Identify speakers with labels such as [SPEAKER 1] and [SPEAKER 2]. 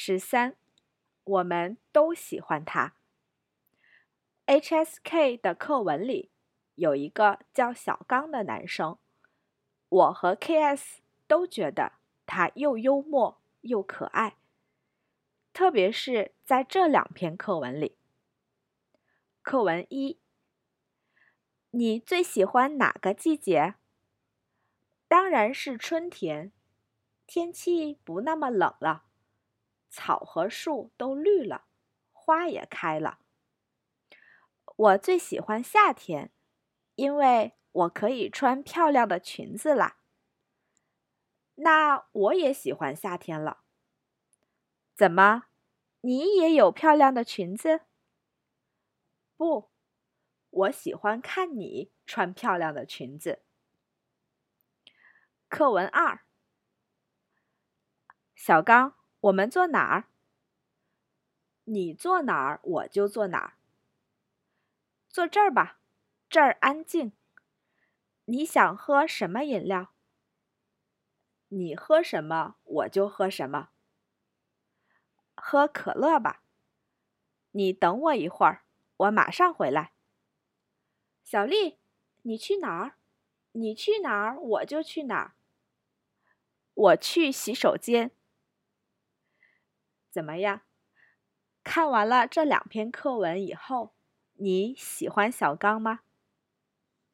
[SPEAKER 1] 十三，我们都喜欢他。HSK 的课文里有一个叫小刚的男生，我和 KS 都觉得他又幽默又可爱，特别是在这两篇课文里。课文一，你最喜欢哪个季节？当然是春天，天气不那么冷了，草和树都绿了，花也开了。我最喜欢夏天，因为我可以穿漂亮的裙子啦。那我也喜欢夏天了。怎么，你也有漂亮的裙子？不，我喜欢看你穿漂亮的裙子。课文二，小刚，我们坐哪儿？你坐哪儿，我就坐哪儿。坐这儿吧，这儿安静。你想喝什么饮料？你喝什么，我就喝什么。喝可乐吧。你等我一会儿，我马上回来。小丽，你去哪儿？你去哪儿，我就去哪儿。我去洗手间。怎么样？看完了这两篇课文以后。你喜欢小刚吗？